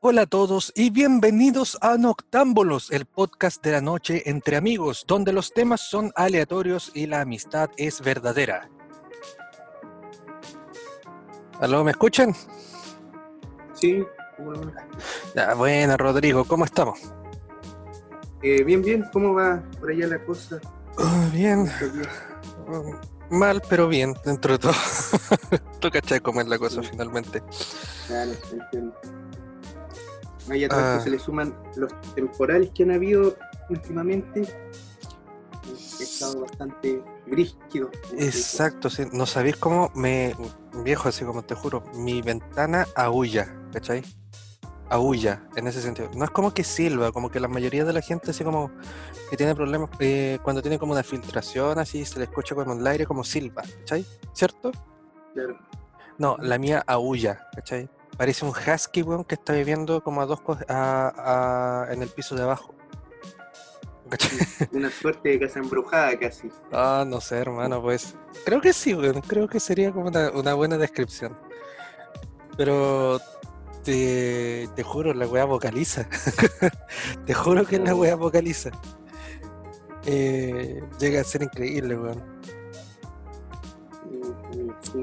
Hola a todos y bienvenidos a Noctámbulos, el podcast de la noche entre amigos, donde los temas son aleatorios y la amistad es verdadera. ¿Aló, me escuchan? Sí, Ya, bueno, Rodrigo, ¿cómo estamos? eh, bien, bien, ¿cómo va por allá la cosa? Ah, bien, mm, mal, pero bien, dentro de todo. Tú cachai cómo es la cosa finalmente. Claro, entiendo. Ahí a todo Ah. se le suman los temporales que han habido últimamente. He estado bastante brígido. Exacto, sí. No sabéis cómo me. Viejo, así como te juro, mi ventana aúlla, ¿cachai? Aúlla, en ese sentido. No es como que silba, como que la mayoría de la gente, así como que tiene problemas eh, cuando tiene como una filtración, así se le escucha como en el aire, como silba, ¿cachai? ¿Cierto? Claro. No, la mía aúlla, ¿cachai? Parece un husky, weón, que está viviendo como a dos a- a- en el piso de abajo. Una suerte de casa embrujada casi. Ah, no sé, hermano, pues. Creo que sí, weón. Creo que sería como una, una buena descripción. Pero te, te juro, la weá vocaliza. te juro que la weá vocaliza. Eh, llega a ser increíble, weón. Sí.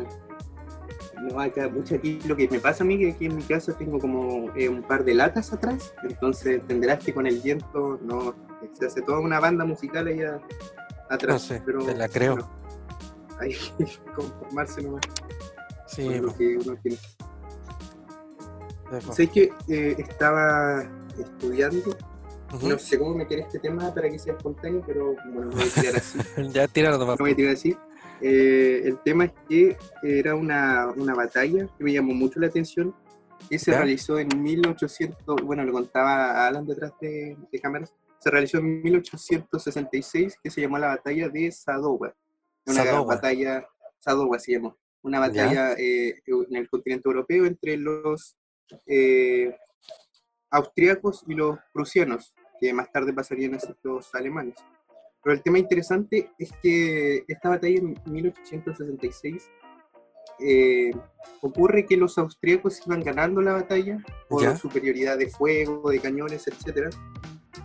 No, acá, mucho aquí, lo que me pasa a mí que aquí en mi casa tengo como eh, un par de latas atrás, entonces entenderás que con el viento no se hace toda una banda musical allá atrás. No sé, pero, te la creo. bueno, hay que conformarse nomás Sí, con lo po, que uno tiene. Sé que eh, estaba estudiando, no sé cómo meter este tema para que sea espontáneo, pero bueno, lo voy a tirar así. Ya tíralo voy a tirar así. Eh, el tema es que era una, una batalla que me llamó mucho la atención, que se ¿Ya? realizó en 1800, bueno, lo contaba Alan detrás de, de cámaras, se realizó en 1866, que se llamó la batalla de Sadowa. Una Sadowa. batalla, Sadowa se llamó, una batalla eh, en el continente europeo entre los eh, austriacos y los prusianos, que más tarde pasarían a ser los alemanes. Pero el tema interesante es que esta batalla en 1866 eh, ocurre que los austríacos iban ganando la batalla por Ya. superioridad de fuego, de cañones, etc.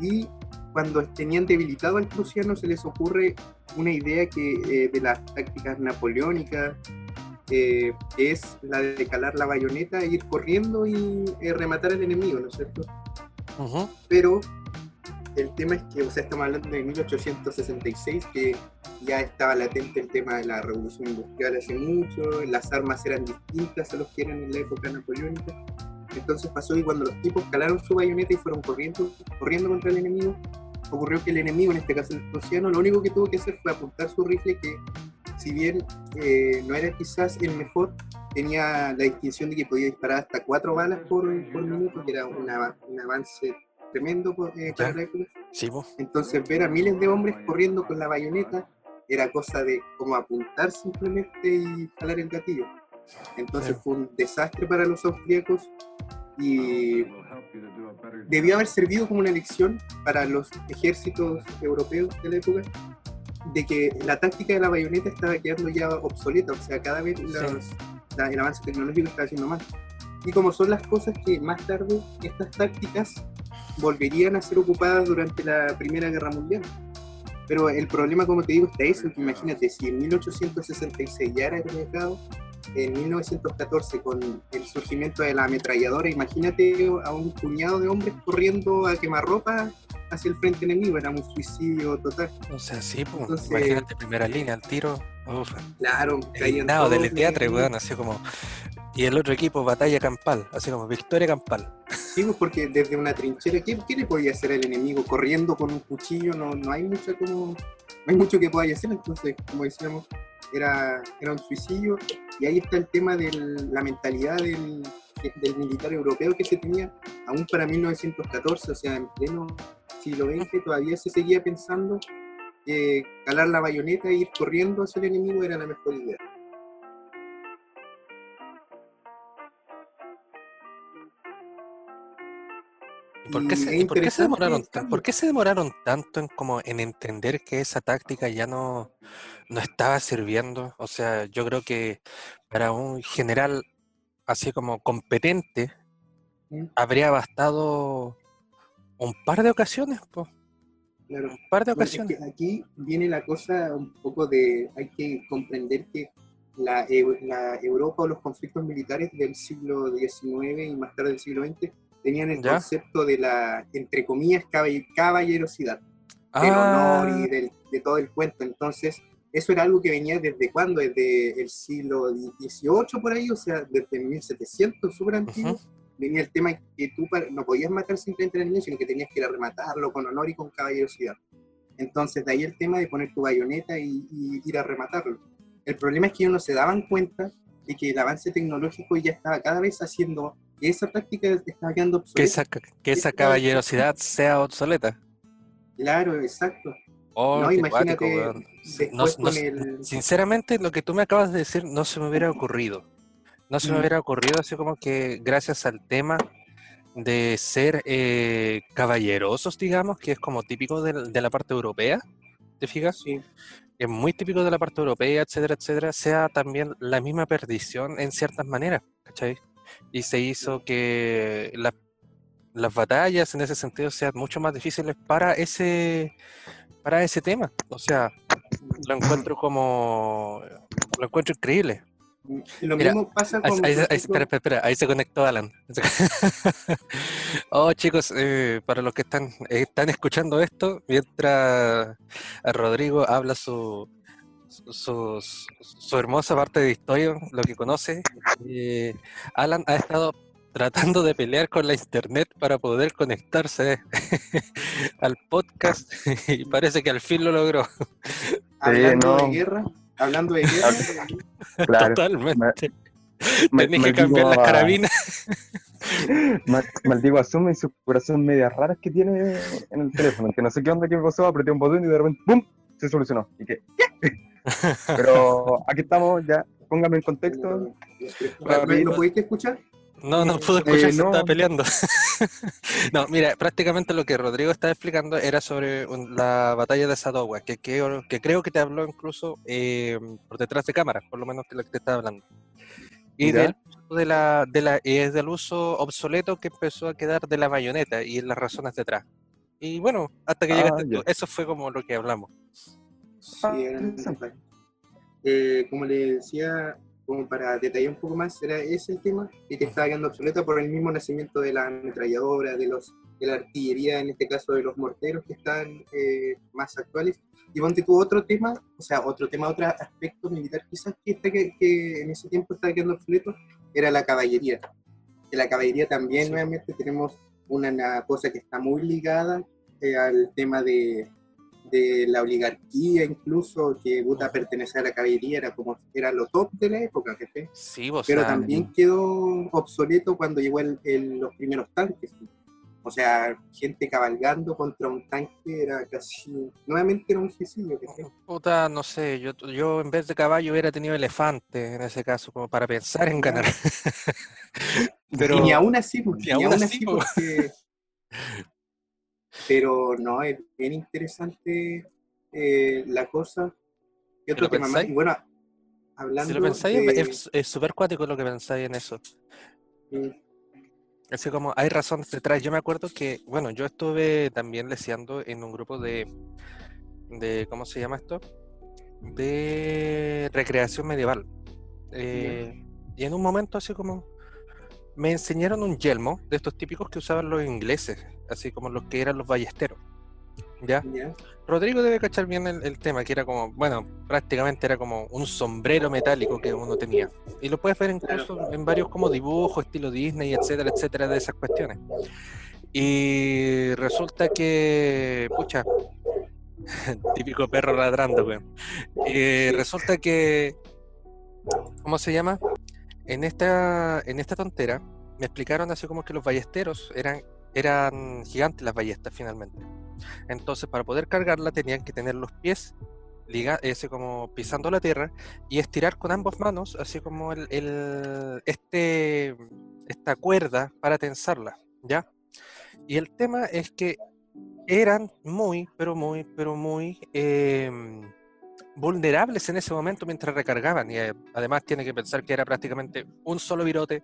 Y cuando tenían debilitado al prusiano se les ocurre una idea que eh, de las tácticas napoleónicas, eh, es la de calar la bayoneta, e ir corriendo y eh, rematar al enemigo, ¿no es cierto? Ujú. pero el tema es que, o sea, estamos hablando de 1866, que ya estaba latente el tema de la revolución industrial hace mucho, las armas eran distintas a los que eran en la época napoleónica. Entonces pasó que cuando los tipos calaron su bayoneta y fueron corriendo, corriendo contra el enemigo, ocurrió que el enemigo, en este caso el prusiano, lo único que tuvo que hacer fue apuntar su rifle que, si bien eh, no era quizás el mejor, tenía la distinción de que podía disparar hasta cuatro balas por, por minuto, que era una- un avance tremendo eh, para la época. Sí. Entonces ver a miles de hombres corriendo con la bayoneta era cosa de como apuntar simplemente y jalar el gatillo. Entonces Sí. fue un desastre para los austríacos y debió haber servido como una lección para los ejércitos europeos de la época de que la táctica de la bayoneta estaba quedando ya obsoleta, o sea, cada vez los- la- el avance tecnológico estaba haciendo más. Y como son las cosas que más tarde estas tácticas volverían a ser ocupadas durante la Primera Guerra Mundial. Pero el problema, como te digo, está eso, que imagínate, si en 1866 ya era el mercado, en 1914 con el surgimiento de la ametralladora, imagínate a un puñado de hombres corriendo a quemarropa hacia el frente enemigo, era un suicidio total. O sea, sí, po. Entonces- Imagínate, primera línea, al tiro. Uf, Claro, todos del teatro, weón, así como. Y el otro equipo, batalla campal, así como victoria campal. Sí, pues, porque desde una trinchera, ¿qué, qué le podía hacer al enemigo? Corriendo con un cuchillo, no, no hay mucho como, no hay mucho que podáis hacer, entonces, como decíamos, era, era un suicidio, y ahí está el tema de la mentalidad del, del militar europeo que se tenía, aún para 1914, o sea, en pleno siglo XX, todavía se seguía pensando que calar la bayoneta e ir corriendo hacia el enemigo era la mejor idea. Por qué, Y se, es y por qué se demoraron el tan- cambio. por qué se demoraron tanto en como en entender que esa táctica ya no, no estaba sirviendo? O sea, yo creo que para un general así como competente, ¿Mm? habría bastado un par de ocasiones, pues. Claro. Un par de Bueno, es que ocasiones. aquí viene la cosa un poco de, hay que comprender que la, la Europa o los conflictos militares del siglo XIX y más tarde del siglo XX tenían el ¿Ya? concepto de la, entre comillas, caball- caballerosidad, del Ah, honor y del- de todo el cuento. Entonces, eso era algo que venía desde cuándo, desde el siglo XVIII por ahí, o sea, desde 1700, súper antiguo. Ujú. Venía el tema que tú no podías matar simplemente al niño, sino que tenías que ir a rematarlo con honor y con caballerosidad. Entonces, de ahí el tema de poner tu bayoneta y, y ir a rematarlo. El problema es que ellos no se daban cuenta de que el avance tecnológico ya estaba cada vez haciendo que esa práctica estaba quedando que obsoleta. esa, que esa caballerosidad sea obsoleta. Claro, exacto. Oh, no, imagínate no- no- el... Sinceramente, lo que tú me acabas de decir no se me hubiera ocurrido. No se me Mm. hubiera ocurrido así como que gracias al tema de ser eh, caballerosos, digamos, que es como típico del- de, la parte europea, ¿te fijas? Sí, Es muy típico de la parte europea, etcétera, etcétera, sea también la misma perdición en ciertas maneras, ¿cachai? Y se hizo que la- las batallas en ese sentido sean mucho más difíciles para ese, para ese tema. O sea, lo encuentro como, lo encuentro increíble. Lo Mira, mismo pasa con... ahí- espera, espera, espera, ahí se conectó Alan. Oh, chicos, eh, para los que están, están escuchando esto, mientras Rodrigo habla su, su, su- hermosa parte de historia, lo que conoce, eh, Alan ha estado tratando de pelear con la internet para poder conectarse al podcast y parece que al fin lo logró. hablando no. de guerra, hablando de guerra, Claro. Totalmente. Tenés que cambiar las carabinas. ma- Maldigo a Zoom y sus corazones medias raras que tiene en el teléfono. Que no sé qué onda, qué pasó, apreté un botón y de repente ¡pum! se solucionó. ¿Y qué? Pero aquí estamos, ya. Póngame en contexto. ¿Me ¿lo pudiste escuchar? No, no Eh, pude escuchar, eh, se no. estaba peleando. no, mira, prácticamente lo que Rodrigo estaba explicando era sobre un- la batalla de Sadowa, que, que, que creo que te habló incluso eh, por detrás de cámara, por lo menos que lo que te estaba hablando. Y Ya. del uso de la, de la, y es del uso obsoleto que empezó a quedar de la bayoneta y las razones detrás. Y bueno, hasta que Ah, llegaste ya. tú, eso fue como lo que hablamos. Sí, Ah, era interesante. interesante. Eh, como le decía, como para detallar un poco más, era ese el tema y que estaba quedando obsoleta por el mismo nacimiento de la ametralladora, de, los, de la artillería, en este caso de los morteros que están eh, más actuales. Y ponte tú otro tema, o sea, otro tema, otro aspecto militar quizás que, está que, que en ese tiempo estaba quedando obsoleto, era la caballería. Que la caballería también, Sí. nuevamente, tenemos una, una cosa que está muy ligada eh, al tema de, de la oligarquía incluso, que puta pertenecía a la caballería, era como era lo top de la época, ¿cachai? Sí, o Pero también quedó obsoleto cuando llegó el- el- los primeros tanques. O sea, gente cabalgando contra un tanque era casi, nuevamente era un suicidio. Puta, no sé, yo, yo en vez de caballo hubiera tenido elefante en ese caso, como para pensar en ganar. Pero y ni aún así, pues, ni ni aún así, así, porque... Pero no, es bien interesante eh, la cosa. Y otro lo tema más, pensáis? y bueno, hablando si lo pensáis, de- es- es súper cuático lo que pensáis en eso. mm, Así como hay razones detrás. Yo me acuerdo que, bueno, yo estuve también leseando en un grupo de, de ¿cómo se llama esto? De recreación medieval. Eh, y en un momento así como me enseñaron un yelmo de estos típicos que usaban los ingleses, así como los que eran los ballesteros. ¿Ya? Rodrigo debe cachar bien el, el tema, que era como, bueno, prácticamente era como un sombrero metálico que uno tenía. Y lo puedes ver incluso en varios como dibujos, estilo Disney, etcétera, etcétera, de esas cuestiones. Y resulta que, pucha, típico perro ladrando. Eh, resulta que, ¿cómo se llama? En esta, en esta tontera me explicaron así como que los ballesteros eran, eran gigantes las ballestas finalmente. Entonces, para poder cargarla tenían que tener los pies ese como pisando la tierra y estirar con ambas manos, así como el, el- este, esta cuerda para tensarla, ¿ya? Y el tema es que eran muy, pero muy, pero muy em, vulnerables en ese momento mientras recargaban. Y eh, además tiene que pensar que era prácticamente un solo virote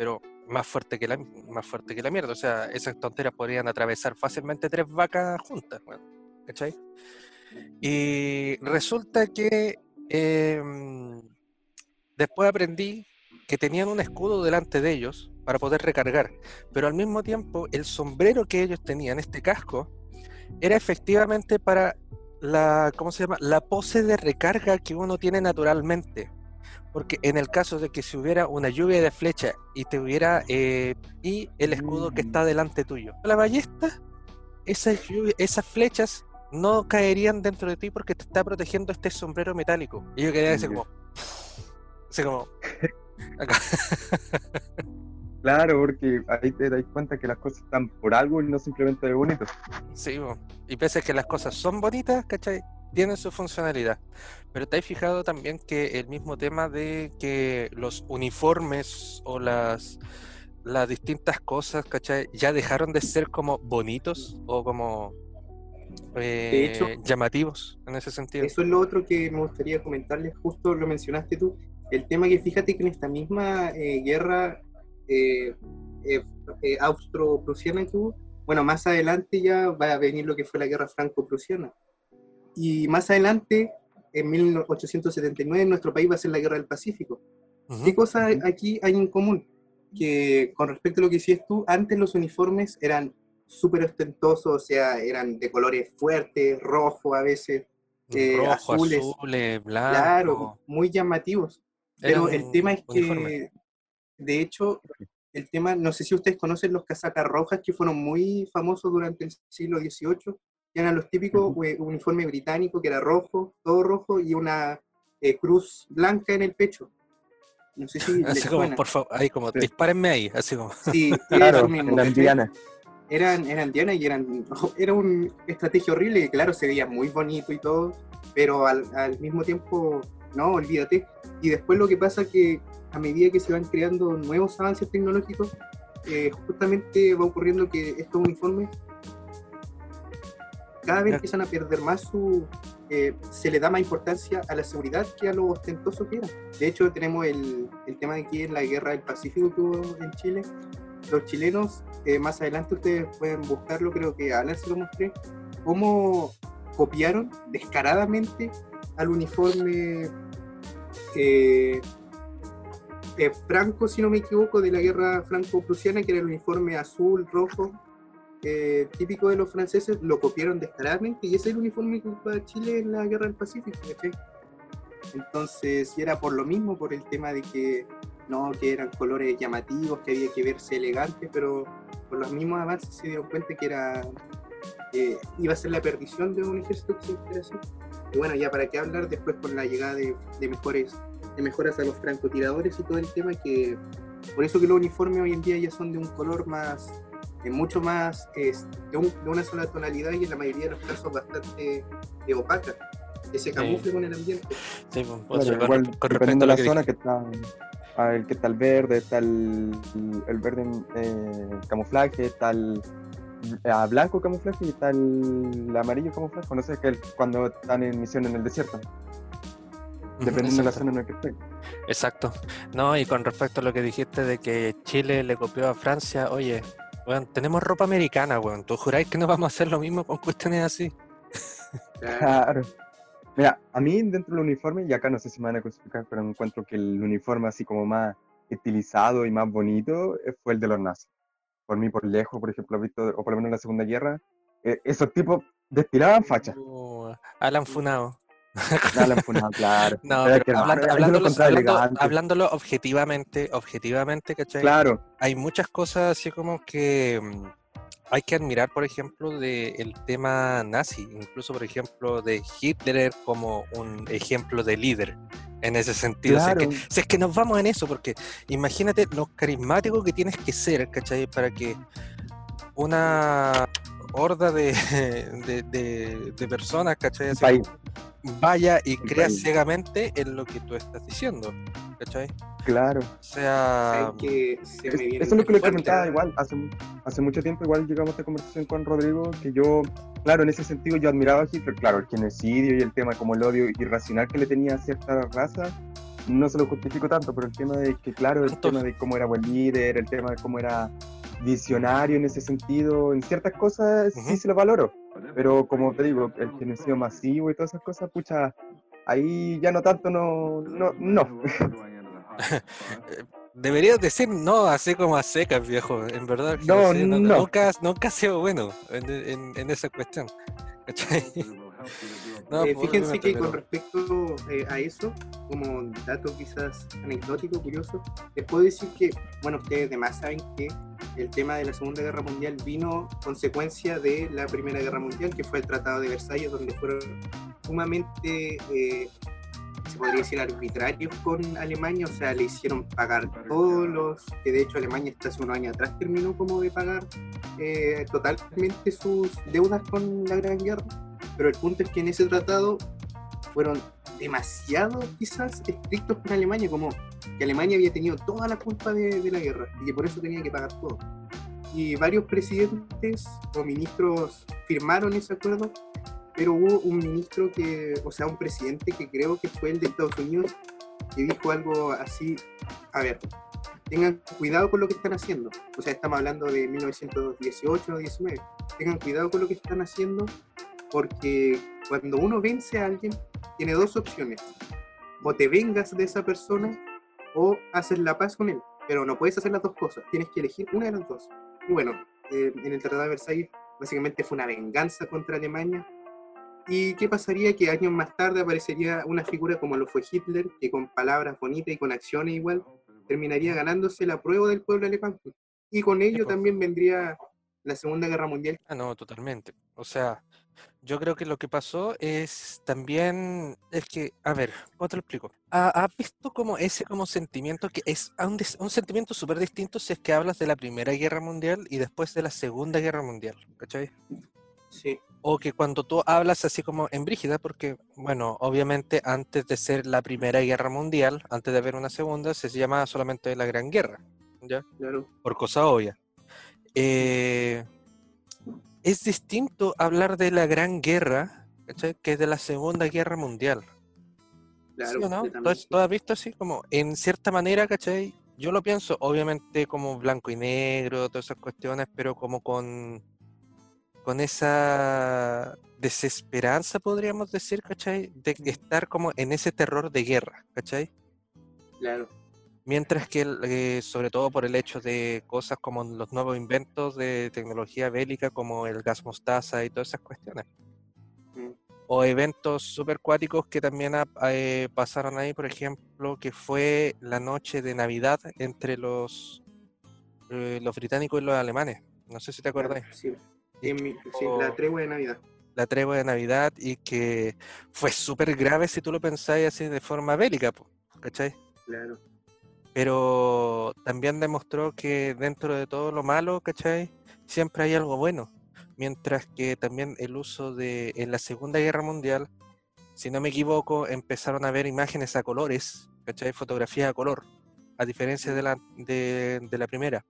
pero más fuerte que la, más fuerte que la mierda. O sea, esas tonteras podrían atravesar fácilmente tres vacas juntas, ¿cachai? Y resulta que em, después aprendí que tenían un escudo delante de ellos para poder recargar, pero al mismo tiempo el sombrero que ellos tenían, este casco, era efectivamente para la, ¿cómo se llama? La pose de recarga que uno tiene naturalmente. Porque en el caso de que si hubiera una lluvia de flecha y te hubiera eh, y el escudo que está delante tuyo, la ballesta, esas, esas flechas no caerían dentro de ti porque te está protegiendo este sombrero metálico. Y yo quería decir como, así como, Claro, porque ahí te das cuenta que las cosas están por algo y no simplemente de bonito. Sí, y pese a que las cosas son bonitas, ¿cachai? Tienen su funcionalidad. Pero te has fijado también que el mismo tema de que los uniformes o las, las distintas cosas, ¿cachai? Ya dejaron de ser como bonitos o como eh, llamativos en ese sentido. Eso es lo otro que me gustaría comentarles, justo lo mencionaste tú, el tema que fíjate que en esta misma eh, guerra eh, eh, austro-prusiana que hubo, bueno, más adelante ya va a venir lo que fue la guerra franco-prusiana. Y más adelante, en 1879, nuestro país va a ser la guerra del Pacífico. ¿Qué cosas aquí hay en común? Que con respecto a lo que hiciste tú, antes los uniformes eran súper ostentosos, o sea, eran de colores fuertes, rojo a veces, eh, azules, Claro, muy llamativos. Pero el tema es que, de hecho, el tema, no sé si ustedes conocen los casacas rojas que fueron muy famosos durante el siglo XVIII, eran los típicos uniformes británicos, que era rojo, todo rojo, y una eh, cruz blanca en el pecho. No sé si así como, por favor, ahí como, dispárenme ahí, así como. Sí, claro, eran dianas. Eran, eran dianas y eran, era una estrategia horrible, que claro, se veía muy bonito y todo, pero al, al mismo tiempo no, olvídate. Y después lo que pasa que a medida que se van creando nuevos avances tecnológicos, eh, justamente va ocurriendo que estos uniformes cada vez empiezan a perder más su... Eh, se le da más importancia a la seguridad que a lo ostentoso que era. De hecho, tenemos el, el tema de aquí en la guerra del Pacífico que hubo en Chile. Los chilenos, eh, más adelante ustedes pueden buscarlo, creo que a Alan se lo mostré, cómo copiaron descaradamente al uniforme eh, eh, franco, si no me equivoco, de la guerra franco-prusiana, que era el uniforme azul, rojo, eh, típico de los franceses, lo copiaron descaradamente y ese es el uniforme que ocupaba Chile en la guerra del Pacífico. Entonces, y era por lo mismo, por el tema de que no, que eran colores llamativos, que había que verse elegante, pero por los mismos avances se dieron cuenta que era iba a ser la perdición de un ejército que hiciera así. Y bueno, ya para qué hablar después con la llegada de, mejores, de mejoras a los francotiradores y todo el tema, que por eso que los uniformes hoy en día ya son de un color más, de mucho más, de, una sola tonalidad y en la mayoría de los casos bastante de opaca, que se camufle con el ambiente. Sí, pues, igual, dependiendo de la zona que está el que está el verde, está el, el verde eh, camuflaje, está el, a blanco camuflaje y está el, amarillo camuflaje. No sé, que cuando están en misión en el desierto. Dependiendo de la zona en la que estén. Exacto. No, y con respecto a lo que dijiste de que Chile le copió a Francia, oye, bueno, tenemos ropa americana, weón. ¿Tú juráis que no vamos a hacer lo mismo con cuestiones así? Claro. Mira, a mí dentro del uniforme, y acá no sé si me van a explicar, pero encuentro que el uniforme así como más estilizado y más bonito eh, fue el de los nazis por mí por lejos, por ejemplo, visto, o por lo menos en la Segunda Guerra, eh, esos tipos destilaban facha. Uh, Alan Funao. Claro. No, pero hablándolo, hablándolo, objetivamente, objetivamente, ¿cachai? Claro. Hay muchas cosas así como que mm, hay que admirar, por ejemplo, del tema nazi, incluso, por ejemplo, de Hitler como un ejemplo de líder en ese sentido. Si, es que, nos vamos en eso, porque imagínate lo carismático que tienes que ser, ¿cachai? Para que una horda de, de, personas, ¿cachai? Vaya y crea ciegamente en lo que tú estás diciendo, ¿cachai? Claro. O sea, que eso es lo que le comentaba igual, hace, hace mucho tiempo igual llegamos a esta conversación con Rodrigo, que yo, claro, en ese sentido yo admiraba a Hitler, claro, el genocidio y el tema como el odio irracional que le tenía a cierta raza, no se lo justifico tanto, pero el tema de que, claro, el tema de cómo era buen líder, el tema de cómo era visionario en ese sentido, en ciertas cosas sí se lo valoro, pero como te digo, el genocidio masivo y todas esas cosas, pucha, ahí ya no tanto, no, no, no. Deberías decir no, así como a secas, viejo. En verdad, no, no, Nunca, nunca ha sido bueno en, en, esa cuestión. Eh, fíjense que con respecto eh, a eso, como dato quizás anecdótico, curioso, les puedo decir que, bueno, ustedes además saben que el tema de la Segunda Guerra Mundial vino consecuencia de la Primera Guerra Mundial, que fue el Tratado de Versalles, donde fueron sumamente eh, se podría decir, arbitrarios con Alemania, o sea, le hicieron pagar todos los, que de hecho Alemania hasta hace unos años atrás terminó como de pagar eh, totalmente sus deudas con la Gran Guerra, pero el punto es que en ese tratado fueron demasiado quizás estrictos con Alemania, como que Alemania había tenido toda la culpa de, de la guerra y que por eso tenía que pagar todo. Y varios presidentes o ministros firmaron ese acuerdo pero hubo un ministro que, o sea, un presidente que creo que fue el de Estados Unidos, que dijo algo así, a ver, tengan cuidado con lo que están haciendo. O sea, estamos hablando de 1918 o 19. Tengan cuidado con lo que están haciendo porque cuando uno vence a alguien, tiene dos opciones. O te vengas de esa persona o haces la paz con él. Pero no puedes hacer las dos cosas. Tienes que elegir una de las dos. Y bueno, eh, en el Tratado de Versalles básicamente fue una venganza contra Alemania ¿Y qué pasaría? Que años más tarde aparecería una figura como lo fue Hitler, que con palabras bonitas y con acciones igual terminaría ganándose la prueba del pueblo alemán. Y con ello también vendría la Segunda Guerra Mundial. Ah, no, totalmente. O sea, yo creo que lo que pasó es también, es que, a ver, ¿cómo te lo explico? ¿Has visto como ese como sentimiento que es un, un sentimiento súper distinto si es que hablas de la Primera Guerra Mundial y después de la Segunda Guerra Mundial? ¿Cachai? Sí. O que cuando tú hablas así como en Brígida, porque, bueno, obviamente antes de ser la Primera Guerra Mundial, antes de haber una segunda, se llama solamente la Gran Guerra, ¿ya? Claro. Por cosa obvia. Eh, es distinto hablar de la Gran Guerra, ¿cachai? Que de la Segunda Guerra Mundial. Claro, no? Entonces, ¿tú has visto así como, en cierta manera, ¿cachai? Yo lo pienso, obviamente, como blanco y negro, todas esas cuestiones, pero como con con esa desesperanza, podríamos decir, ¿cachai? De estar como en ese terror de guerra, ¿cachai? Claro. Mientras que, eh, sobre todo por el hecho de cosas como los nuevos inventos de tecnología bélica, como el gas mostaza y todas esas cuestiones. Mm. O eventos supercuáticos que también eh, pasaron ahí, por ejemplo, que fue la noche de Navidad entre los, eh, los británicos y los alemanes. No sé si te acuerdas. sí la tregua de Navidad. La tregua de Navidad y que fue súper grave si tú lo pensáis así de forma bélica, ¿cachai? Claro. Pero también demostró que dentro de todo lo malo, ¿cachai? Siempre hay algo bueno. Mientras que también el uso de, en la Segunda Guerra Mundial, si no me equivoco, empezaron a ver imágenes a colores, ¿cachai? Fotografías a color, a diferencia de la, de, de la primera.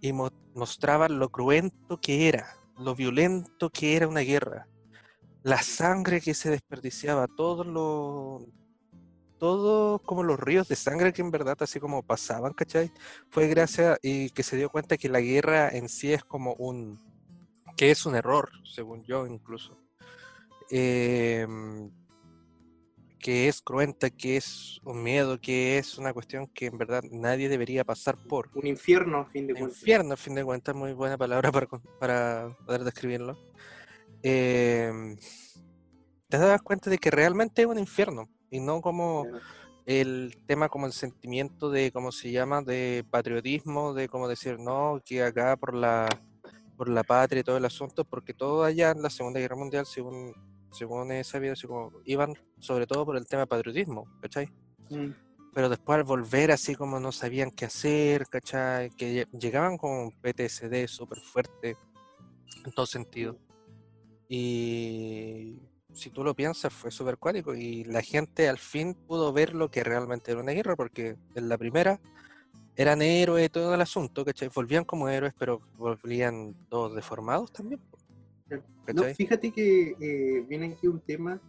Y mostraban lo cruento que era, lo violento que era una guerra, la sangre que se desperdiciaba, todo lo, todo como los ríos de sangre que en verdad así como pasaban, ¿cachai? Fue gracias y que se dio cuenta que la guerra en sí es como un, que es un error, según yo incluso. Em, que es cruenta, que es un miedo, que es una cuestión que en verdad nadie debería pasar por. Un infierno, a fin de cuentas. Infierno, a fin de cuentas, muy buena palabra para, para poder describirlo. Em, te das cuenta de que realmente es un infierno y no como el tema como el sentimiento de, ¿cómo se llama?, de patriotismo, de como decir, no, que acá por la, por la patria y todo el asunto, porque todo allá en la Segunda Guerra Mundial, según según he sabido, como, iban sobre todo por el tema patriotismo, ¿cachai? Mm. Pero después al volver así como no sabían qué hacer, ¿cachai? Que llegaban con PTSD súper fuerte en todo sentido. Y si tú lo piensas, fue súper cuático y la gente al fin pudo ver lo que realmente era una guerra, porque en la primera eran héroes todo el asunto, ¿cachai? Volvían como héroes, pero volvían todos deformados también. No, fíjate que eh, viene aquí un tema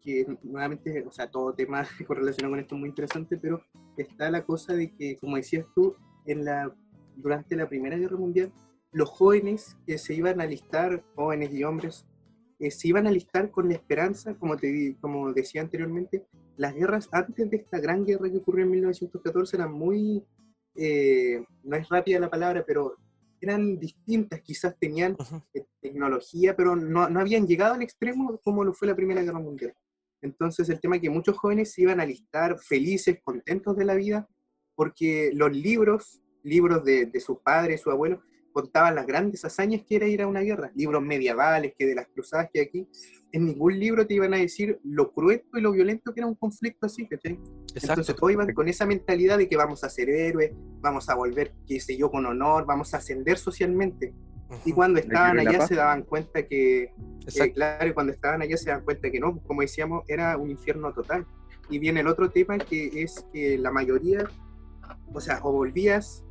que nuevamente, o sea, todo tema correlacionado con esto es muy interesante, pero está la cosa de que, como decías tú, en la, durante la Primera Guerra Mundial, los jóvenes que se iban a alistar, jóvenes y hombres, eh, se iban a alistar con la esperanza, como, te, como decía anteriormente, las guerras antes de esta gran guerra que ocurrió en 1914 eran muy, eh, no es rápida la palabra, pero eran distintas, quizás tenían eh, tecnología, pero no, no, habían llegado al extremo como lo fue la Primera Guerra Mundial. Entonces el tema es que muchos jóvenes se iban a alistar felices, contentos de la vida, porque los libros, libros de, de sus padres, su abuelo, contaban las grandes hazañas que era ir a una guerra, libros medievales, que de las cruzadas que aquí, en ningún libro te iban a decir lo cruento y lo violento que era un conflicto así, ¿cachai? Entonces todos iban con esa mentalidad de que vamos a ser héroes, vamos a volver, qué sé yo, con honor, vamos a ascender socialmente. Y cuando estaban allá se daban cuenta que, que, claro, y cuando estaban allá se daban cuenta que no, como decíamos, era un infierno total. Y viene el otro tema que es que la mayoría, o sea, o volvías,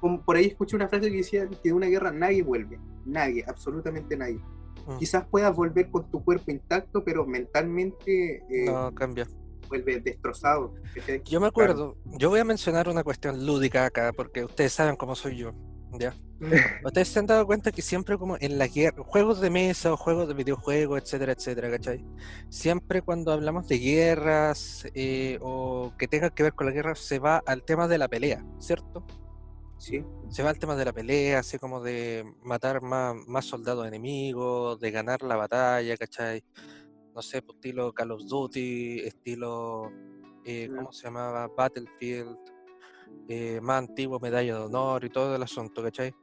por ahí escuché una frase que decía que de una guerra nadie vuelve, nadie, absolutamente nadie. Mm. Quizás puedas volver con tu cuerpo intacto, pero mentalmente eh, no cambia. Vuelve destrozado. Yo me acuerdo, yo voy a mencionar una cuestión lúdica acá, porque ustedes saben cómo soy yo. ¿ya? Mm. Ustedes se han dado cuenta que siempre como en la guerra, juegos de mesa o juegos de videojuegos, etcétera, etcétera, ¿cachai? Siempre cuando hablamos de guerras eh, o que tenga que ver con la guerra se va al tema de la pelea, ¿cierto? Se va al tema de la pelea, así como de matar más, más soldados enemigos, de ganar la batalla, ¿cachai? No sé, pues, estilo Call of Duty, estilo, eh, ¿cómo se llamaba? Battlefield, eh, más antiguo, Medalla de Honor y todo el asunto, ¿cachai?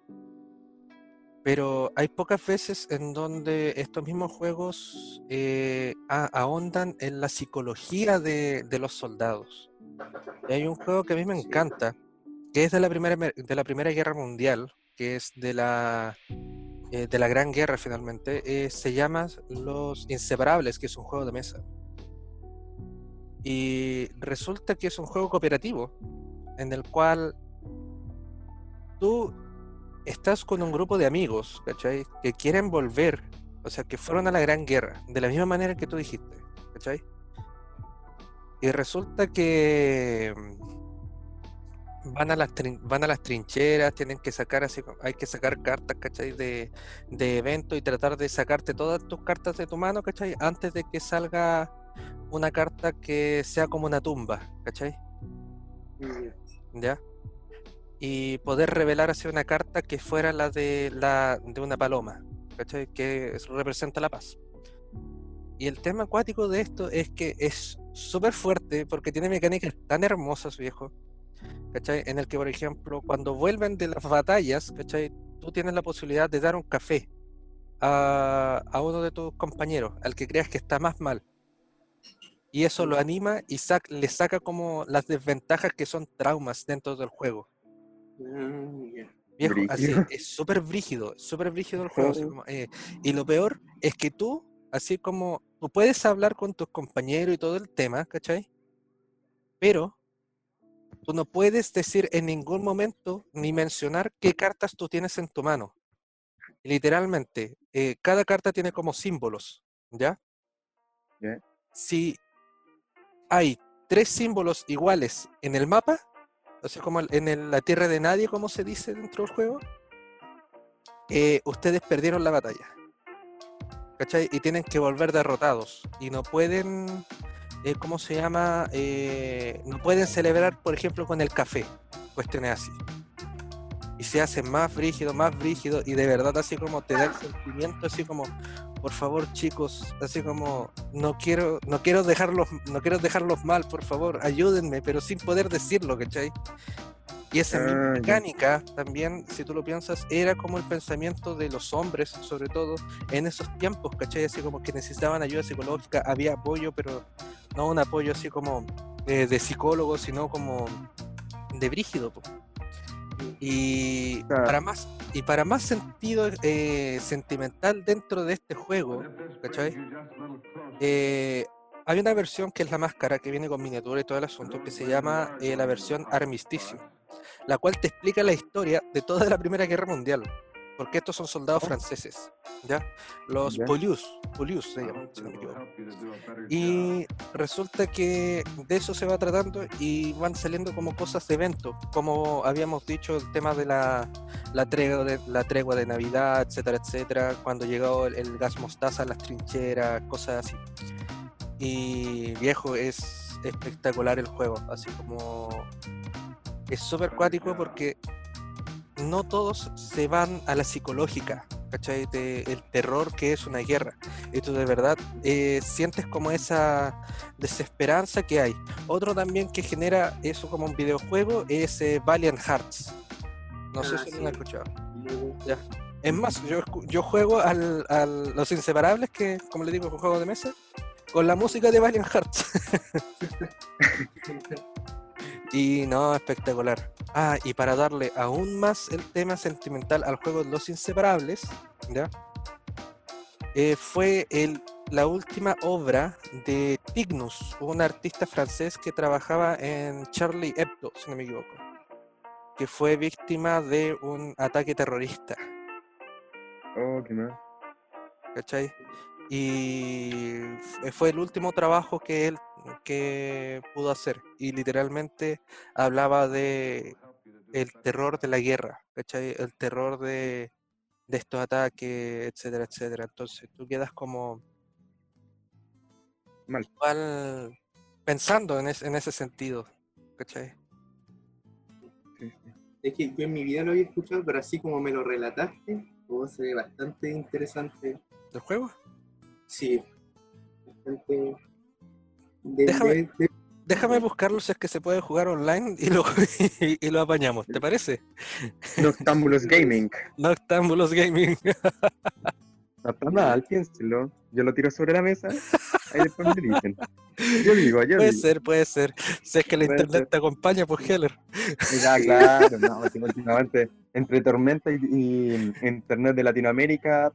Pero hay pocas veces en donde estos mismos juegos eh, ahondan en la psicología de, de, los soldados. Y hay un juego que a mí me encanta, que es de la primera, de la primera guerra mundial, que es de la, eh, de la Gran Guerra finalmente, eh, se llama Los Inseparables, que es un juego de mesa. Y resulta que es un juego cooperativo, en el cual tú estás con un grupo de amigos, ¿cachai? Que quieren volver, o sea, que fueron a la Gran Guerra, de la misma manera que tú dijiste, ¿cachai? Y resulta que van a las van a las trincheras, tienen que sacar así, hay que sacar cartas, ¿cachai? De, de evento y tratar de sacarte todas tus cartas de tu mano, ¿cachai? Antes de que salga una carta que sea como una tumba, ¿cachai? ¿Ya? Y poder revelar así una carta que fuera la de la de una paloma, ¿cachai? Que representa la paz. Y el tema acuático de esto es que es súper fuerte porque tiene mecánicas tan hermosas, viejo ¿cachai? En el que, por ejemplo, cuando vuelven de las batallas, ¿cachai? Tú tienes la posibilidad de dar un café a, a uno de tus compañeros, al que creas que está más mal. Y eso lo anima y le saca como las desventajas que son traumas dentro del juego. Viejo, así, es súper brígido, súper brígido el juego. Eh, y lo peor es que tú, así como tú puedes hablar con tus compañeros y todo el tema, ¿cachai? Pero tú no puedes decir en ningún momento ni mencionar qué cartas tú tienes en tu mano. Literalmente, eh, cada carta tiene como símbolos, ¿ya? Si hay tres símbolos iguales en el mapa, o sea, como en la tierra de nadie, como se dice dentro del juego, eh, ustedes perdieron la batalla. ¿Cachai? Y tienen que volver derrotados. Y no pueden eh, ¿cómo se llama? Eh, no pueden celebrar, por ejemplo, con el café, cuestiones así. Y se hace más frígido, más frígido, y de verdad así como te da el sentimiento, así como, por favor chicos, así como, no quiero, no quiero dejarlos, no quiero dejarlos mal, por favor, ayúdenme, pero sin poder decirlo, ¿cachai? Y esa ah, mecánica también, si tú lo piensas, era como el pensamiento de los hombres, sobre todo en esos tiempos, ¿cachai? Así como que necesitaban ayuda psicológica, había apoyo, pero no un apoyo así como eh, de psicólogo, sino como de brígido. Y para más y para más sentido eh, sentimental dentro de este juego, ¿cachai? Eh, hay una versión que es la máscara que viene con miniatura y todo el asunto que se llama la versión Armisticio la cual te explica la historia de toda la Primera Guerra Mundial. Porque estos son soldados Oh. franceses, ¿ya? Los Ya. Polius, Polius se llaman, si no me equivoco. Y resulta que de eso se va tratando y van saliendo como cosas de evento, como habíamos dicho, el tema de la, la, tregua, de, la tregua de Navidad, etcétera, etcétera, cuando llegó el, el gas mostaza a las trincheras, cosas así. Y viejo, es espectacular el juego, así como es súper cuático porque no todos se van a la psicológica, ¿cachai? De el terror que es una guerra. Y tú de verdad eh, sientes como esa desesperanza que hay. Otro también que genera eso como un videojuego es eh, Valiant Hearts. No sé Ah, si lo sí. han escuchado. Ya. Es más, yo juego al, al Los Inseparables, que como le digo, es un juego de mesa, con la música de Valiant Hearts. Y no, espectacular. Ah, y para darle aún más el tema sentimental al juego Los Inseparables, ¿ya? Eh, fue el, la última obra de Tignus, un artista francés que trabajaba en Charlie Hebdo, si no me equivoco, que fue víctima de un ataque terrorista, Oh, qué mal. ¿cachai? Y fue el último trabajo que él que pudo hacer y literalmente hablaba de el terror de la guerra, ¿cachai? El terror de, de estos ataques, etcétera, etcétera. Entonces tú quedas como Mal. igual pensando en, es- en ese sentido, ¿cachai? Sí, sí. Es que yo en mi vida lo había escuchado, pero así como me lo relataste, todo se ve bastante interesante. ¿El juego? Sí, bastante. De- Déjame- de- de- Déjame buscarlo si es que se puede jugar online y lo, y, lo apañamos, ¿te parece? Noctámbulos Gaming. Noctámbulos Gaming. No está mal, piénselo. Yo lo tiro sobre la mesa, ahí después me dicen. Yo digo, yo puede digo. ser, puede ser. Si es que la internet ser. te acompaña, pues Heller. Ya, claro, no, sí, últimamente, entre Tormenta y, y Internet de Latinoamérica,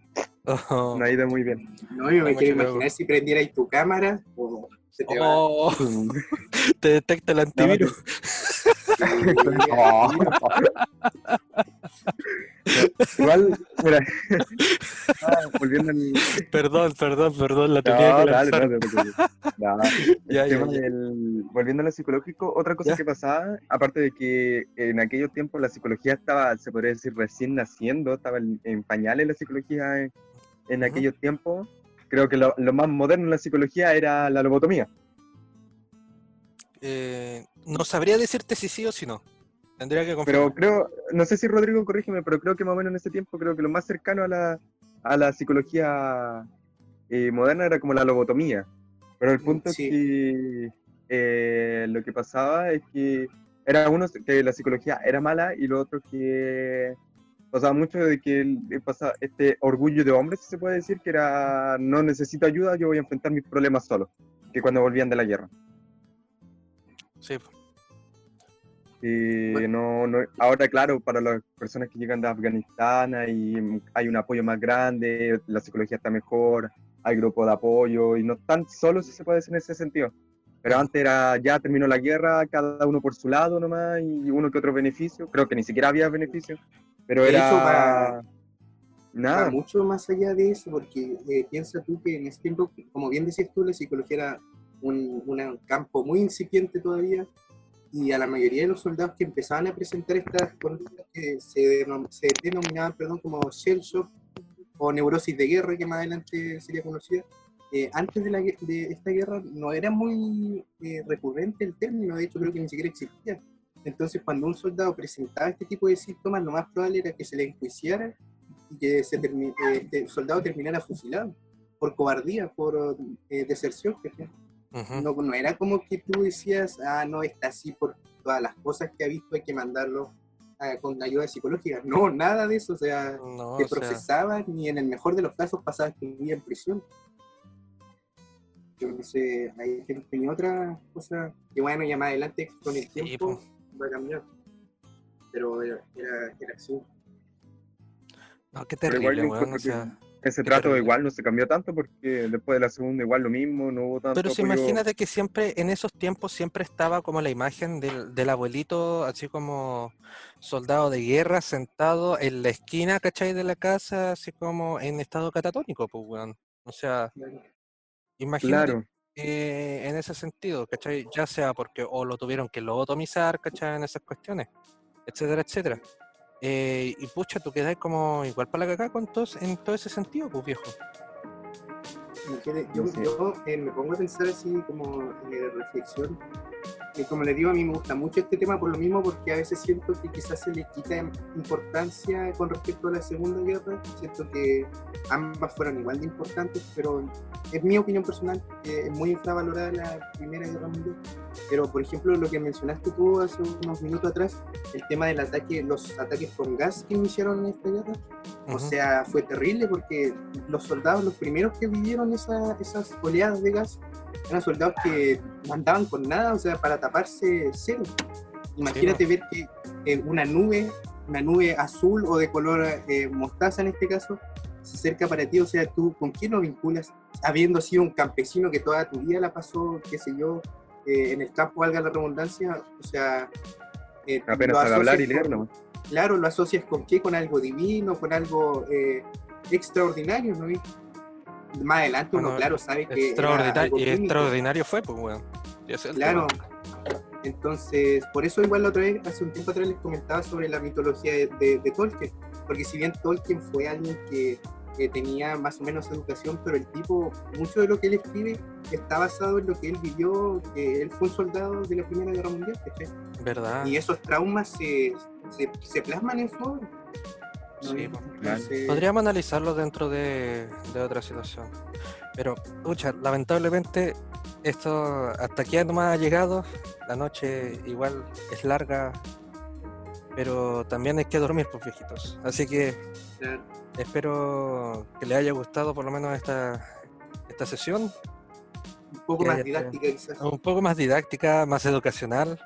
Oh. no ha ido muy bien. no, yo me quiero luego. imaginar si prendierais tu cámara o se te va. Oh, te detecta el antivirus. Oh. Igual, mira, ah, volviendo al... Perdón, perdón, perdón, la tenía No, que dale, no te preocupes. No, el Ya, ya, tema ya. del- volviendo a lo psicológico, otra cosa Ya. que pasaba, aparte de que en aquellos tiempos la psicología estaba, se podría decir, recién naciendo, estaba en, en pañales la psicología en, en Ujú. aquellos tiempos, creo que lo, lo más moderno en la psicología era la lobotomía. Eh, no sabría decirte si sí o si no. Tendría que Pero confirmar. creo, no sé si Rodrigo, corrígeme, pero creo que más o menos en ese tiempo, creo que lo más cercano a la, a la psicología eh, moderna era como la lobotomía. Pero el punto Sí. es que eh, lo que pasaba es que era uno que la psicología era mala y lo otro que pasaba mucho de que el- eh, pasaba este orgullo de hombre, si se puede decir, que era no necesito ayuda, yo voy a enfrentar mis problemas solo, que cuando volvían de la guerra. Sí. Y Bueno. no, no, ahora, claro, para las personas que llegan de Afganistán hay, hay un apoyo más grande, la psicología está mejor, hay grupos de apoyo y no están solos, si se puede decir en ese sentido. Pero antes era, ya terminó la guerra, cada uno por su lado nomás y uno que otro beneficio. Creo que ni siquiera había beneficio, pero era hecho, va- mucho más allá de eso, porque eh, piensa tú que en ese tiempo, como bien decías tú, la psicología era un, campo muy incipiente todavía, y a la mayoría de los soldados que empezaban a presentar estas conductas que se, se denominaban perdón, como shell shock o neurosis de guerra, que más adelante sería conocida, eh, antes de, la de esta guerra no era muy eh, recurrente el término, de hecho creo que ni siquiera existía. Entonces cuando un soldado presentaba este tipo de síntomas, lo más probable era que se le enjuiciara y que se termi- eh, este soldado terminara fusilado por cobardía, por eh, deserción. Ujú. No, no era como que tú decías, ah, no, está así por todas las cosas que ha visto, hay que mandarlo ah, con ayuda psicológica. No, nada de eso, o sea, No, te sea, procesaban y en el mejor de los casos pasabas tu vida en prisión. Entonces, ahí te- tenía otra cosa que, bueno, ya más adelante con el Sí, tiempo va a cambiar. Pero era, era, era así. no, qué terrible, weón. O encuentro que- sea, ese Qué trato terrible. igual no se cambió tanto porque después de la segunda igual lo mismo, no hubo tanto Pero si apoyo. imagínate que siempre, en esos tiempos, siempre estaba como la imagen del, del abuelito, así como soldado de guerra, sentado en la esquina, ¿cachai? De la casa, así como en estado catatónico, pues, weón. O sea, imagínate Claro, eh, en ese sentido, ¿cachai? Ya sea porque o lo tuvieron que lobotomizar, ¿cachai? En esas cuestiones, etcétera, etcétera. Eh, y pucha, tú quedas como igual para la cagada con todos, en todo ese sentido, pues viejo. Yo, eh, me pongo a pensar así como de reflexión. Y como les digo, a mí me gusta mucho este tema por lo mismo, porque a veces siento que quizás se le quita importancia con respecto a la Segunda Guerra. Siento que ambas fueron igual de importantes, pero es mi opinión personal, que es muy infravalorada la Primera Guerra Mundial. Pero, por ejemplo, lo que mencionaste tú hace unos minutos atrás, el tema del ataque, los ataques con gas que iniciaron en esta guerra, o sea, fue terrible porque los soldados, los primeros que vivieron esa- esas oleadas de gas, eran soldados que no andaban con nada, o sea, para taparse cero. Imagínate ver que eh, una nube, una nube azul o de color eh, mostaza en este caso, se acerca para ti, o sea, tú con quién lo vinculas, habiendo sido un campesino que toda tu vida la pasó, qué sé yo, eh, en el campo, valga la redundancia, o sea... eh, apenas sabe hablar y asocias leer con- nomás. claro, lo asocias con qué, con algo divino, con algo eh, extraordinario, ¿no? Y más adelante uno, Bueno, claro, sabe que Extraordinario, y fue, pues, weón. El Claro. tema. Entonces, por eso igual la otra vez, hace un tiempo atrás les comentaba sobre la mitología de, de- de Tolkien, porque si bien Tolkien fue alguien que eh, tenía más o menos educación, pero el tipo, mucho de lo que él escribe está basado en lo que él vivió, que él fue un soldado de la Primera Guerra Mundial, ¿cachai? ¿Verdad? Y esos traumas se, se, se plasman en su obra. ¿No? Sí, Podríamos analizarlo dentro de, de otra situación. Pero, pucha, lamentablemente, esto hasta aquí nomás ha llegado. La noche igual es larga, pero también hay que dormir, pues viejitos. Así que claro, espero que les haya gustado por lo menos esta, esta sesión. un poco que más haya- didáctica quizás. Un poco más didáctica, más educacional,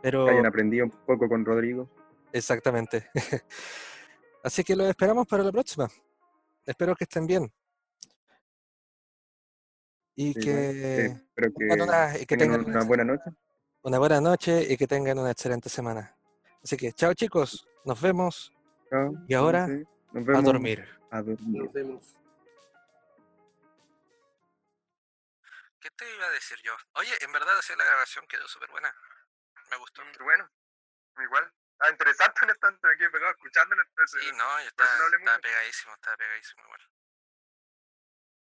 pero Que hayan aprendido un poco con Rodrigo. exactamente. Así que los esperamos para la próxima. Espero que estén bien. Y Sí, que espero que tengan una, y que tengan tengan una buena noche. una buena noche y que tengan una excelente semana. Así que, chao chicos, nos vemos Chao, Y ahora, nos a dormir. A dormir. Nos vemos. ¿Qué te iba a decir yo? Oye, en verdad hacer la grabación quedó súper buena. Me gustó. Bueno, igual. Ah, interesante en tanto, me quedé pegado escuchándolo. Entonces, Sí, no, yo estaba, no estaba pegadísimo, estaba pegadísimo igual.